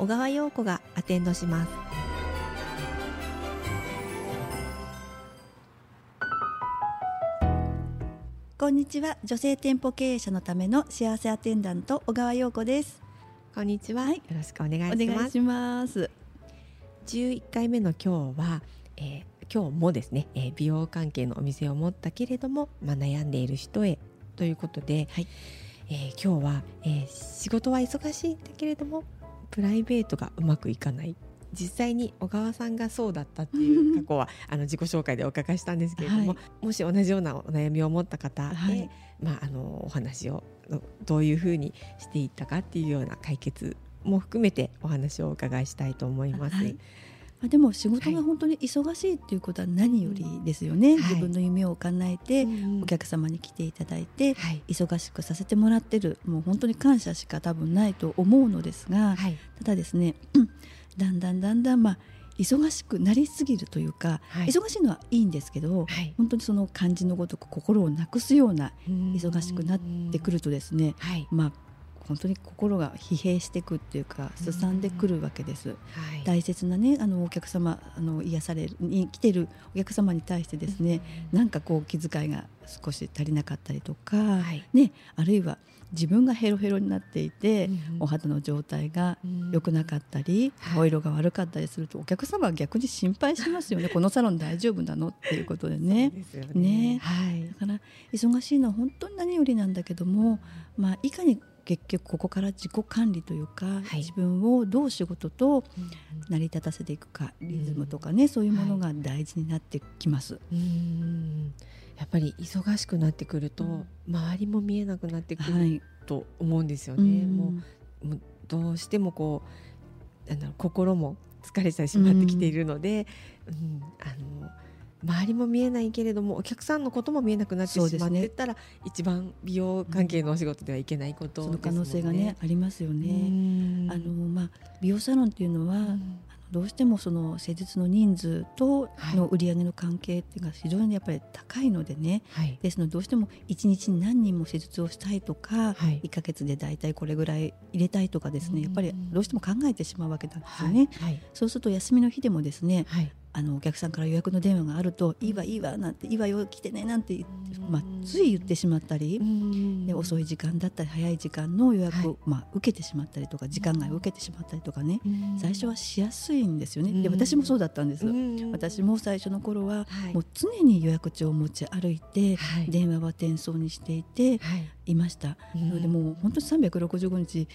小川陽子がアテンドします。こんにちは。女性店舗経営者のための幸せアテンダント小川陽子です。こんにちは、はい。よろしくお願いします。お願いします。11回目の今日は、えー今日もですね、えー美容関係のお店を持ったけれども、まあ、悩んでいる人へということで、はい。えー今日は、えー仕事は忙しいんだけれどもプライベートがうまくいかない。実際に小川さんがそうだったっていう 過去はあの自己紹介でお伺いしたんですけれども、はい。もし同じようなお悩みを持った方で、はい。まあ、あのお話をどどういうふうにしていったかっていうような解決も含めてお話をお伺いしたいと思います。はいまあ、でも仕事が本当に忙しいっていうことは何よりですよね、はい。自分の夢を叶えてうんお客様に来ていただいてはい。忙しくさせてもらってるもう本当に感謝しか多分ないと思うのですがはい。ただですねうんだんだんだんだんまあ忙しくなりすぎるというか、はい。忙しいのはいいんですけど、はい。本当にその漢字のごとく心をなくすような忙忙しくなってくるとですね、はい。まあ本当に心が疲弊していくっていうかすさんでくるわけです。はい。大切なねあのお客様あの癒されるに来てるお客様に対してですね、なんかこう気遣いが少し足りなかったりとか、はい。ねあるいは自分がヘロヘロになっていて、うんお肌の状態がうん。良くなかったり、はい。顔色が悪かったりするとお客様は逆に心配しますよね。このサロン大丈夫なの？っていうことでね。はい。だから忙しいのは本当に何よりなんだけども、まあ、いかに結局ここから自己管理というか、はい。自分をどう仕事と成り立たせていくかリズムとかね、そういうものが大事になってきます。うん。やっぱり忙しくなってくると、うん。周りも見えなくなってくるはい、と思うんですよね。うん。もうどうしてもこうあの心も疲れてしまってきているので、うん。あの周りも見えないけれどもお客さんのことも見えなくなってしまってったら、一番美容関係のお仕事ではいけないことそのですもん可能性がねありますようね。ん。あのまあ、美容サロンっていうのは、うん。どうしてもその施術の人数とはい。の売り上げの関係っていうのが非常にやっぱり高いのでね、はい。ですのでどうしても1日に何人も施術をしたいとか、はい。1ヶ月で大体これぐらい入れたいとかですね、うん。やっぱりどうしても考えてしまうわけなんですよね。はい。そうすると休みの日でもですねはいあのお客さんから予約の電話があると「いいわいいわ」なんて「いいわよ来てね」なんて言って、まあ、つい言ってしまったり、で遅い時間だったり早い時間の予約を、はい。まあ、受けてしまったりとか時間外を受けてしまったりとかね、うん。最初はしやすいんですよね。でうん。私もそうだったんです。うん。私も最初の頃は、はい。もう常に予約帳を持ち歩いて、はい。電話は転送にしていてはい。いました。でもう本当に365日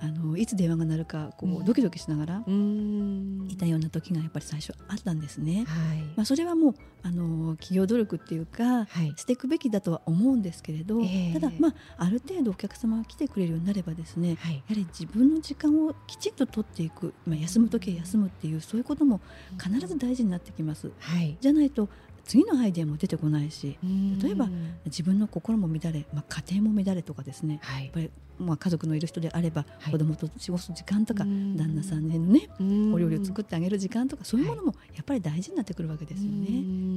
あのいつ電話が鳴るかこうドキドキしながらうん。いたような時がやっぱり最初あったんですね。はい。まあ、それはもうあの企業努力っていうか、はい。していくべきだとは思うんですけれど、ええ。ただ、まあ、ある程度お客様が来てくれるようになればですねはい。やはり自分の時間をきちんと取っていく、まあ、休む時は休むっていうそういうことも必ず大事になってきます。はい。じゃないと次のアイデアも出てこないし例えばうん自分の心も乱れ、まあ、家庭も乱れとかですね。はい。やっぱり、まあ、家族のいる人であれば、はい。子供と過ごす時間とかうん。旦那さんへのねうん。お料理を作ってあげる時間とかそういうものもやっぱり大事になってくるわけですよね。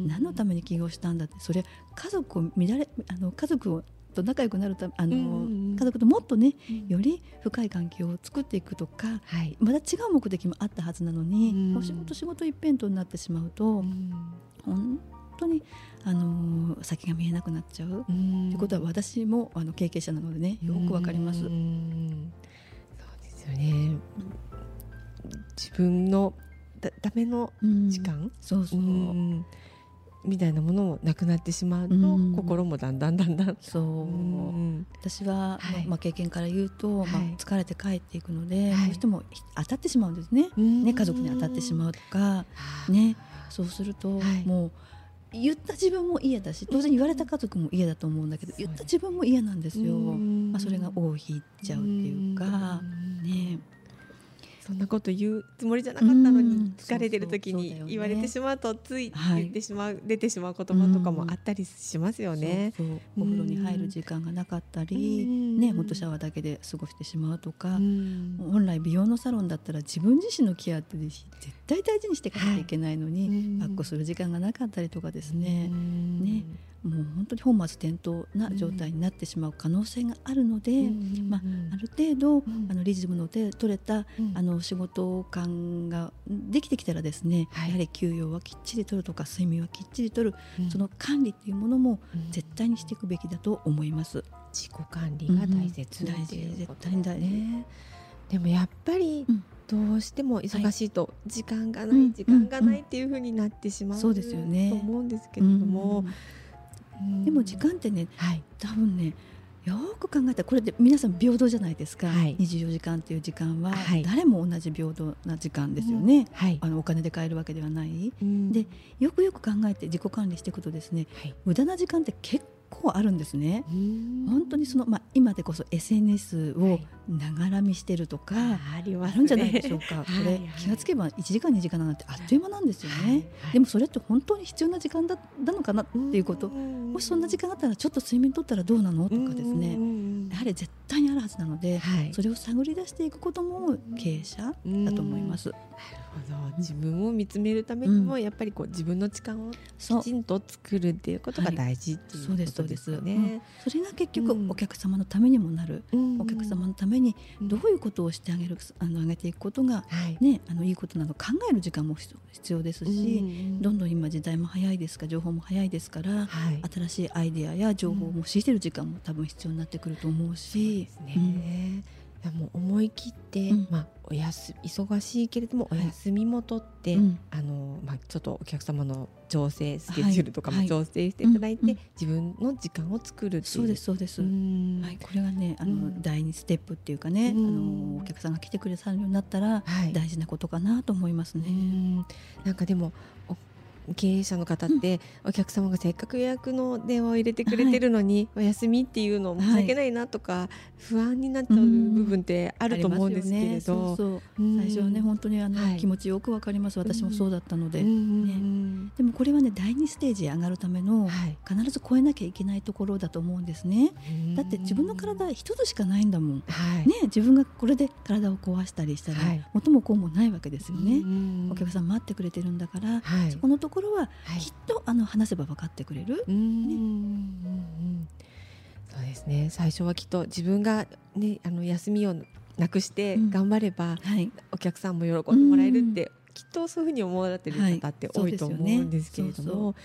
何のために起業したんだってそれ家族を乱れあの家族をと仲良くなるためあの、うん家族ともっとねうん。より深い関係を作っていくとかはい。また違う目的もあったはずなのに、うん。お仕事仕事一辺倒になってしまうと、本当にあの先が見えなくなっちゃう。ということは私もあの経験者なのでねよくわかります。うん。そうですよね。自分のたためのうん。時間？そうそう、うん。みたいなものもなくなってしまうとうん。心もだんだんだんだん。そう、うん。私は、はい。まあ、経験から言うと、まあはい、疲れて帰っていくので、はい。どうしても当たってしまうんですね,、うん。ね家族に当たってしまうとか、あね、そうすると、はい。もう言った自分も嫌だし当然言われた家族も嫌だと思うんだけど言った自分も嫌なんですよ、うん。まあ、それが尾を引いちゃうっていうか、ねそんなこと言うつもりじゃなかったのに疲れてる時に言われてしまうとつい言ってしまう、出てしまう言葉とかもあったりしますよね。そうそう。お風呂に入る時間がなかったり、ね、本当シャワーだけで過ごしてしまうとか、本来美容のサロンだったら自分自身のケアって絶対大事にしていかなきゃいけないのに、バックする時間がなかったりとかですね。ねもう本当に本末転倒な状態になってしまう可能性があるので、まあ、ある程度、あのリズムの取れた、あの仕事感ができてきたらですね、やはり休養はきっちりとるとか睡眠はきっちりとる、その管理っていうものも絶対にしていくべきだと思います。自己管理が大切、大事絶対に大事、ね、でもやっぱり、どうしても忙しいと時間がない、時間がないっていうふうになってしまう、そうですよね。と思うんですけれども。でも時間ってね、はい、多分ねよく考えたらこれで皆さん平等じゃないですか、はい、24時間っていう時間は誰も同じ平等な時間ですよね、はい、あのお金で買えるわけではない、うん、でよくよく考えて自己管理していくとですね、はい、無駄な時間って結構あるんですね。本当にその、まあ、今でこそ SNS をながら見してるとか、はい、あるんじゃないでしょうか、これ、気がつけば1時間2時間なんてあっという間なんですよね、でもそれって本当に必要な時間だなのかなっていうこと。もしそんな時間あったらちょっと睡眠とったらどうなのとかですね。やはり絶対にあるはずなので、それを探り出していくことも経営者だと思います。ほど。自分を見つめるためにも、やっぱりこう自分の時間をきちんと作るっていうことが大事っていうことですよね。それが結局お客様のためにもなる、お客様のためにどういうことをしてあげるあの上げていくことが、ねあのいいことなの考える時間も必要ですし、どんどん今時代も早いですから情報も早いですから、新しいアイデアや情報を仕入れる時間も多分必要になってくると思うし。そうですね、いやもう思い切って、うん、まあ、おやす忙しいけれどもお休みも取って、はい、あのまあ、ちょっとお客様の調整スケジュールとかも調整していただいて、はいはい、自分の時間を作るそうですそうです、はい、これがねあの、第二ステップっていうかね、あのお客さんが来てくれるようになったら、大事なことかなと思いますね。なんかでも経営者の方って、お客様がせっかく予約の電話を入れてくれてるのに、お休みっていうの申し訳ないなとか、不安になっちゃう部分ってあると思うんですけれど、最初はね本当にあの、気持ちよくわかります。私もそうだったので、ね、でもこれはね第二ステージへ上がるための、必ず超えなきゃいけないところだと思うんですね。だって自分の体一つしかないんだもん、ね。自分がこれで体を壊したりしたら、元も子もないわけですよね。お客さん待ってくれてるんだから、そこのところはきっと、あの話せば分かってくれる。ね、そうですね。最初はきっと自分が、ね、あの休みをなくして頑張れば、うんはい、お客さんも喜んでもらえるって、きっとそういうふうに思われてる方って多いと思うんですけれども。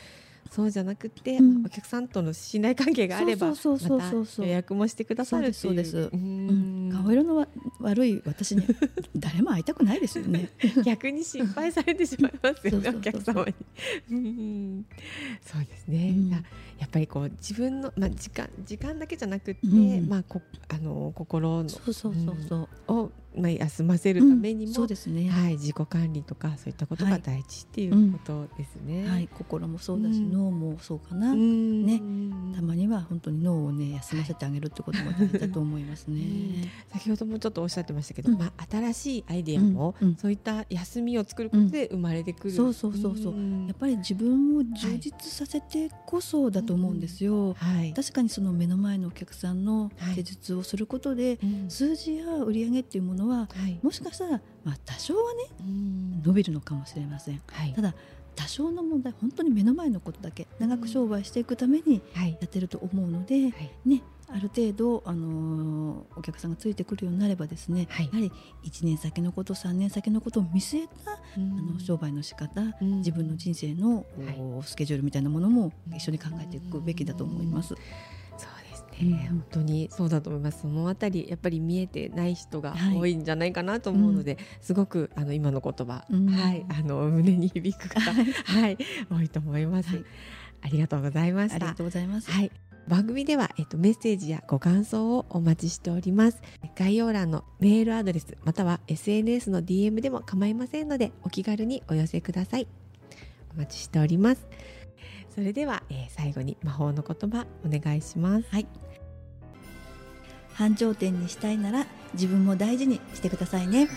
そうじゃなくて、うん、お客さんとの信頼関係があればまた予約もしてくださる。そううん、顔色の悪い私に 誰も会いたくないですよね。逆に心配されてしまいますよね お客様に。そうですね。うん、やっぱりこう自分のまあ時間時間だけじゃなくて、まあこあの心のそうそうそうそう。をまあ、休ませるためにも、そうですね。はい、自己管理とかそういったことが大事っていうことですね。はい、心もそうだし、脳もそうかな、ね、には本当に脳をね休ませてあげるってことも大事だと思いますね。先ほどもちょっとおっしゃってましたけど、まあ新しいアイデアも、そういった休みを作ることで生まれてくる。そうそうそうそう。やっぱり自分を充実させてこそだと思うんですよ。はい、確かにその目の前のお客さんの施術をすることで、数字や売上っていうものは、はい、もしかしたら、まあ、多少はね伸びるのかもしれません、はい、ただ多少の問題本当に目の前のことだけ長く商売していくためにやってると思うので、はい、ねある程度、あのー、お客さんがついてくるようになればですね、はい、やはり1年先のこと3年先のことを見据えた、あの商売の仕方、自分の人生の、スケジュールみたいなものも一緒に考えていくべきだと思います。えー、本当に。そうだと思います。そのあたりやっぱり見えてない人が多いんじゃないかなと思うので、はい、すごくあの今の言葉、うん、はいあの胸に響く方、はい、多いと思います、はい、ありがとうございました。ありがとうございます。はい。番組では、えっと、メッセージやご感想をお待ちしております。概要欄のメールアドレスまたは SNS の DM でも構いませんのでお気軽にお寄せください。お待ちしております。それでは、えー、最後に魔法の言葉お願いします。はい繁盛店にしたいなら自分も大事にしてくださいね。